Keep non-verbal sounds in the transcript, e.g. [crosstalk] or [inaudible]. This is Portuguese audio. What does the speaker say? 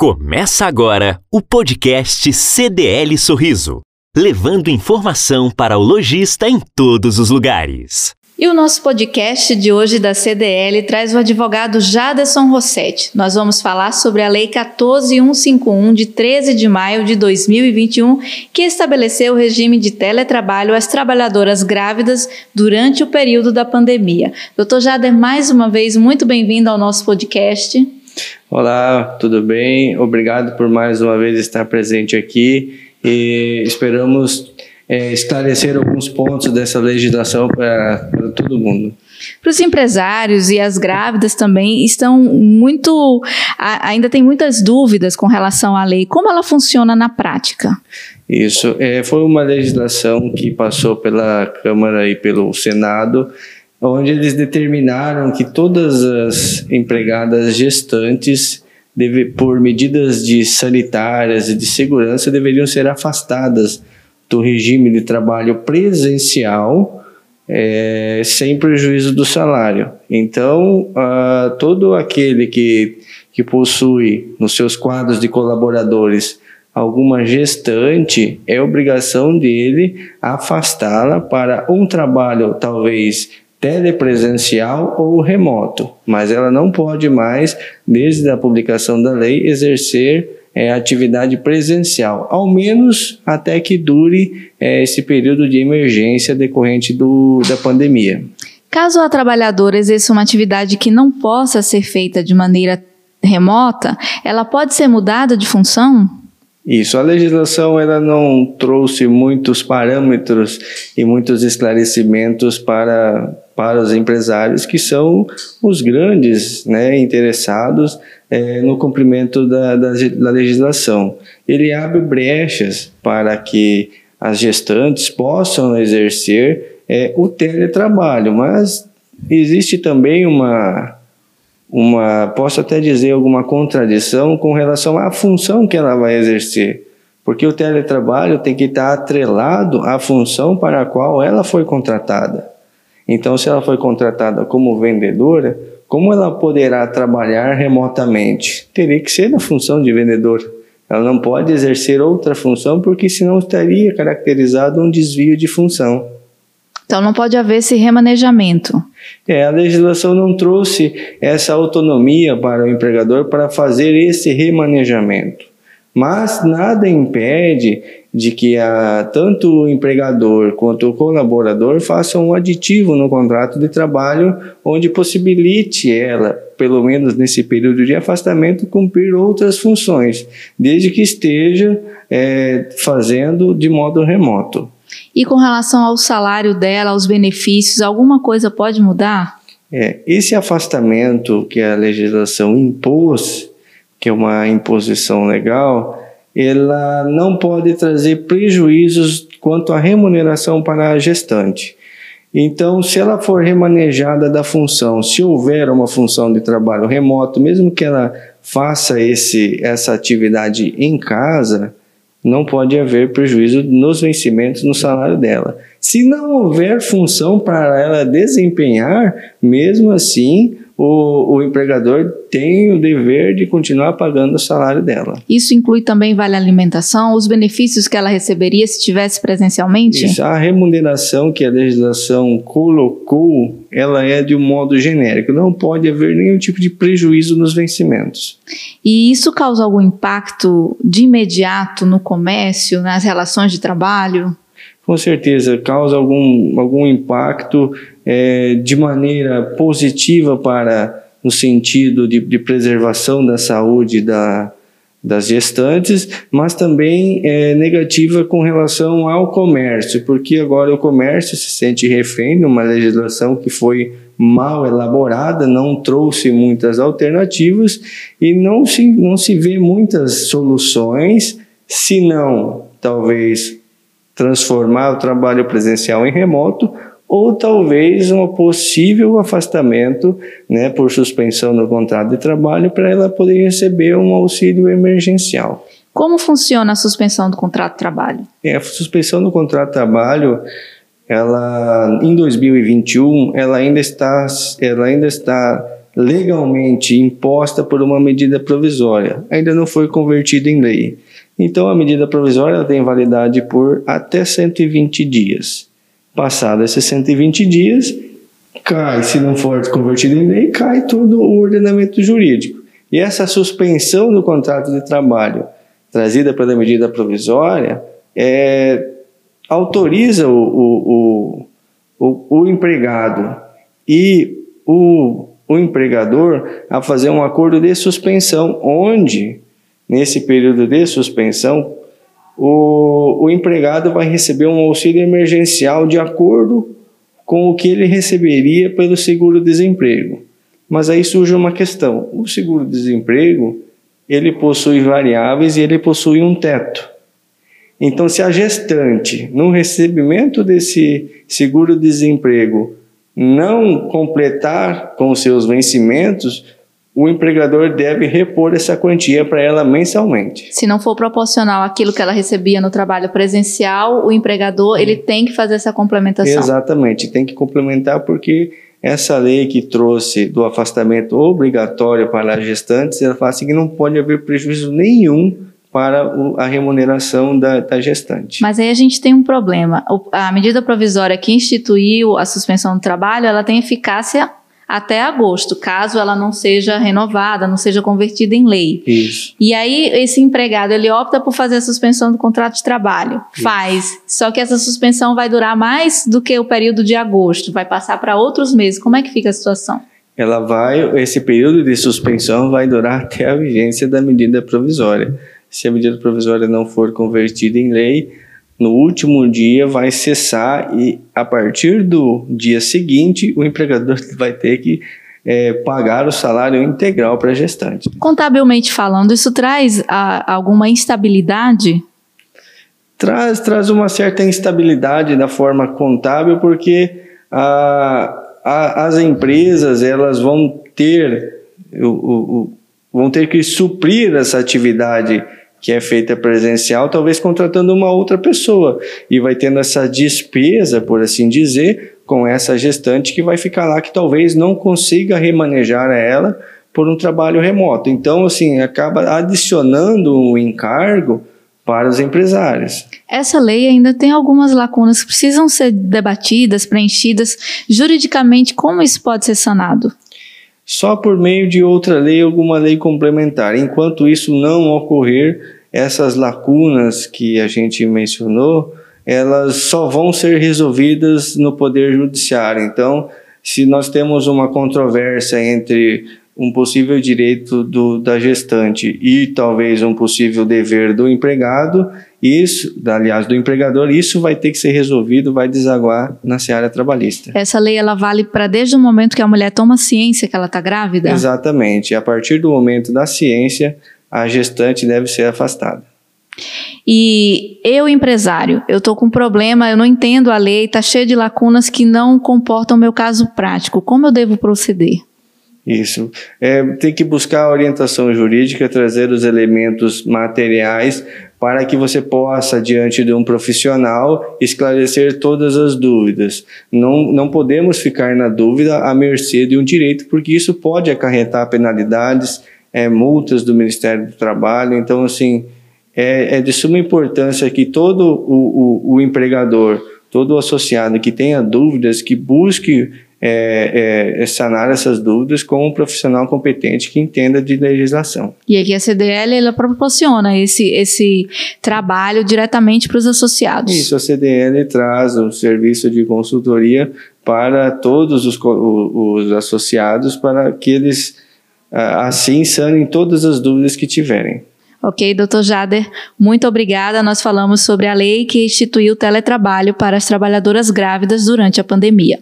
Começa agora o podcast CDL Sorriso, levando informação para o lojista em todos os lugares. E o nosso podcast de hoje da CDL traz o advogado Jaderson Rossetti. Nós vamos falar sobre a Lei 14151 de 13 de maio de 2021, que estabeleceu o regime de teletrabalho às trabalhadoras grávidas durante o período da pandemia. Doutor Jader, mais uma vez, muito bem-vindo ao nosso podcast. Olá, tudo bem? Obrigado por mais uma vez estar presente aqui e esperamos é, esclarecer alguns pontos dessa legislação para, todo mundo. Para os empresários e as grávidas também estão muito. ainda tem muitas dúvidas com relação à lei. Como ela funciona na prática? Isso. É, foi uma legislação que passou pela Câmara e pelo Senado onde eles determinaram que todas as empregadas gestantes, deve, por medidas de sanitárias e de segurança, deveriam ser afastadas do regime de trabalho presencial é, sem prejuízo do salário. Então, uh, todo aquele que, que possui nos seus quadros de colaboradores alguma gestante, é obrigação dele afastá-la para um trabalho talvez telepresencial ou remoto, mas ela não pode mais, desde a publicação da lei, exercer é, atividade presencial, ao menos até que dure é, esse período de emergência decorrente do, da pandemia. Caso a trabalhadora exerça uma atividade que não possa ser feita de maneira remota, ela pode ser mudada de função? Isso, a legislação ela não trouxe muitos parâmetros e muitos esclarecimentos para, para os empresários que são os grandes né, interessados é, no cumprimento da, da, da legislação. Ele abre brechas para que as gestantes possam exercer é, o teletrabalho, mas existe também uma uma, posso até dizer alguma contradição com relação à função que ela vai exercer, porque o teletrabalho tem que estar atrelado à função para a qual ela foi contratada. Então, se ela foi contratada como vendedora, como ela poderá trabalhar remotamente? Teria que ser na função de vendedor. Ela não pode exercer outra função porque senão estaria caracterizado um desvio de função. Então não pode haver esse remanejamento. É, a legislação não trouxe essa autonomia para o empregador para fazer esse remanejamento. Mas nada impede de que a, tanto o empregador quanto o colaborador façam um aditivo no contrato de trabalho onde possibilite ela, pelo menos nesse período de afastamento, cumprir outras funções, desde que esteja é, fazendo de modo remoto. E com relação ao salário dela, aos benefícios, alguma coisa pode mudar? É, esse afastamento que a legislação impôs, que é uma imposição legal, ela não pode trazer prejuízos quanto à remuneração para a gestante. Então, se ela for remanejada da função, se houver uma função de trabalho remoto, mesmo que ela faça esse, essa atividade em casa, não pode haver prejuízo nos vencimentos no salário dela. Se não houver função para ela desempenhar, mesmo assim, o, o, empregador tem o dever de continuar pagando o salário dela. Isso inclui também vale alimentação, os benefícios que ela receberia se estivesse presencialmente? Isso, a remuneração que a legislação colocou, ela é de um modo genérico, não pode haver nenhum tipo de prejuízo nos vencimentos. E isso causa algum impacto de imediato no comércio, nas relações de trabalho? Com certeza, causa algum, algum impacto é, de maneira positiva para no sentido de, de preservação da saúde da, das gestantes, mas também é negativa com relação ao comércio, porque agora o comércio se sente refém de uma legislação que foi mal elaborada, não trouxe muitas alternativas e não se, não se vê muitas soluções, se não talvez transformar o trabalho presencial em remoto ou talvez um possível afastamento né, por suspensão do contrato de trabalho para ela poder receber um auxílio emergencial. Como funciona a suspensão do contrato de trabalho? É, a suspensão do contrato de trabalho, ela em 2021, ela ainda está, ela ainda está legalmente imposta por uma medida provisória, ainda não foi convertida em lei. Então, a medida provisória tem validade por até 120 dias. Passado esses 120 dias, cai, se não for convertido em lei, cai todo o ordenamento jurídico. E essa suspensão do contrato de trabalho, trazida pela medida provisória, é, autoriza o, o, o, o, empregado e o, o empregador a fazer um acordo de suspensão, onde, nesse período de suspensão, o, o empregado vai receber um auxílio emergencial de acordo com o que ele receberia pelo seguro-desemprego. Mas aí surge uma questão: o seguro-desemprego ele possui variáveis e ele possui um teto. Então, se a gestante, no recebimento desse seguro-desemprego, não completar com seus vencimentos, o empregador deve repor essa quantia para ela mensalmente. Se não for proporcional àquilo que ela recebia no trabalho presencial, o empregador ele tem que fazer essa complementação. Exatamente, tem que complementar porque essa lei que trouxe do afastamento obrigatório para as gestantes, ela fala assim que não pode haver prejuízo nenhum para a remuneração da, da, gestante. Mas aí a gente tem um problema. A medida provisória que instituiu a suspensão do trabalho, ela tem eficácia até agosto, caso ela não seja renovada, não seja convertida em lei. Isso. E aí esse empregado ele opta por fazer a suspensão do contrato de trabalho. Isso. Faz. Só que essa suspensão vai durar mais do que o período de agosto, vai passar para outros meses. Como é que fica a situação? Ela vai, esse período de suspensão vai durar até a vigência da medida provisória. Se a medida provisória não for convertida em lei, no último dia vai cessar e a partir do dia seguinte o empregador [laughs] vai ter que é, pagar o salário integral para a gestante. Contabilmente falando, isso traz a, alguma instabilidade? Traz, traz uma certa instabilidade na forma contábil, porque a, a, as empresas elas vão ter, o, o, vão ter que suprir essa atividade que é feita presencial, talvez contratando uma outra pessoa e vai tendo essa despesa, por assim dizer, com essa gestante que vai ficar lá que talvez não consiga remanejar ela por um trabalho remoto. Então, assim, acaba adicionando um encargo para os empresários. Essa lei ainda tem algumas lacunas que precisam ser debatidas, preenchidas juridicamente. Como isso pode ser sanado? Só por meio de outra lei, alguma lei complementar. Enquanto isso não ocorrer, essas lacunas que a gente mencionou, elas só vão ser resolvidas no Poder Judiciário. Então, se nós temos uma controvérsia entre um possível direito do, da gestante e talvez um possível dever do empregado, isso, aliás, do empregador, isso vai ter que ser resolvido, vai desaguar na seara trabalhista. Essa lei ela vale para desde o momento que a mulher toma ciência que ela está grávida? Exatamente. A partir do momento da ciência, a gestante deve ser afastada. E eu, empresário, eu estou com um problema, eu não entendo a lei, está cheia de lacunas que não comportam o meu caso prático. Como eu devo proceder? Isso. É, tem que buscar a orientação jurídica, trazer os elementos materiais para que você possa, diante de um profissional, esclarecer todas as dúvidas. Não, não podemos ficar na dúvida à mercê de um direito, porque isso pode acarretar penalidades, é, multas do Ministério do Trabalho. Então, assim, é, é de suma importância que todo o, o, o empregador, todo o associado que tenha dúvidas, que busque é, é, sanar essas dúvidas com um profissional competente que entenda de legislação. E aqui a CDL ela proporciona esse, esse trabalho diretamente para os associados. Isso, a CDL traz o serviço de consultoria para todos os, os associados para que eles assim sanem todas as dúvidas que tiverem. Ok, doutor Jader, muito obrigada. Nós falamos sobre a lei que instituiu o teletrabalho para as trabalhadoras grávidas durante a pandemia.